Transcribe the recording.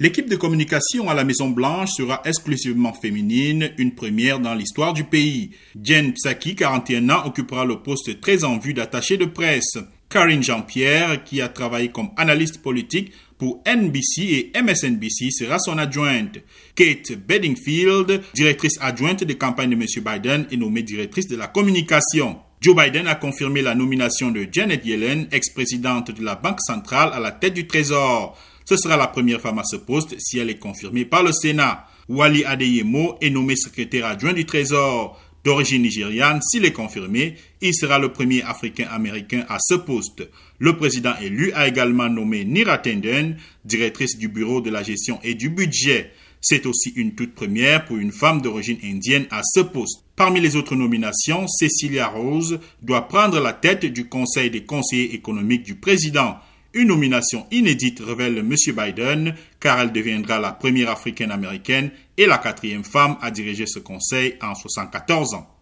L'équipe de communication à la Maison Blanche sera exclusivement féminine, une première dans l'histoire du pays. Jen Psaki, 41 ans, occupera le poste très en vue d'attaché de presse. Karine Jean-Pierre, qui a travaillé comme analyste politique pour NBC et MSNBC, sera son adjointe. Kate Bedingfield, directrice adjointe des campagnes de M. Biden, est nommée directrice de la communication. Joe Biden a confirmé la nomination de Janet Yellen, ex-présidente de la Banque centrale, à la tête du Trésor. Ce sera la première femme à ce poste si elle est confirmée par le Sénat. Wali Adeyemo est nommé secrétaire adjoint du Trésor. D'origine nigériane, s'il est confirmé, il sera le premier Africain-Américain à ce poste. Le président élu a également nommé Nira Tenden, directrice du Bureau de la gestion et du budget. C'est aussi une toute première pour une femme d'origine indienne à ce poste. Parmi les autres nominations, Cecilia Rose doit prendre la tête du Conseil des conseillers économiques du président. Une nomination inédite révèle M. Biden, car elle deviendra la première africaine américaine et la quatrième femme à diriger ce conseil en 74 ans.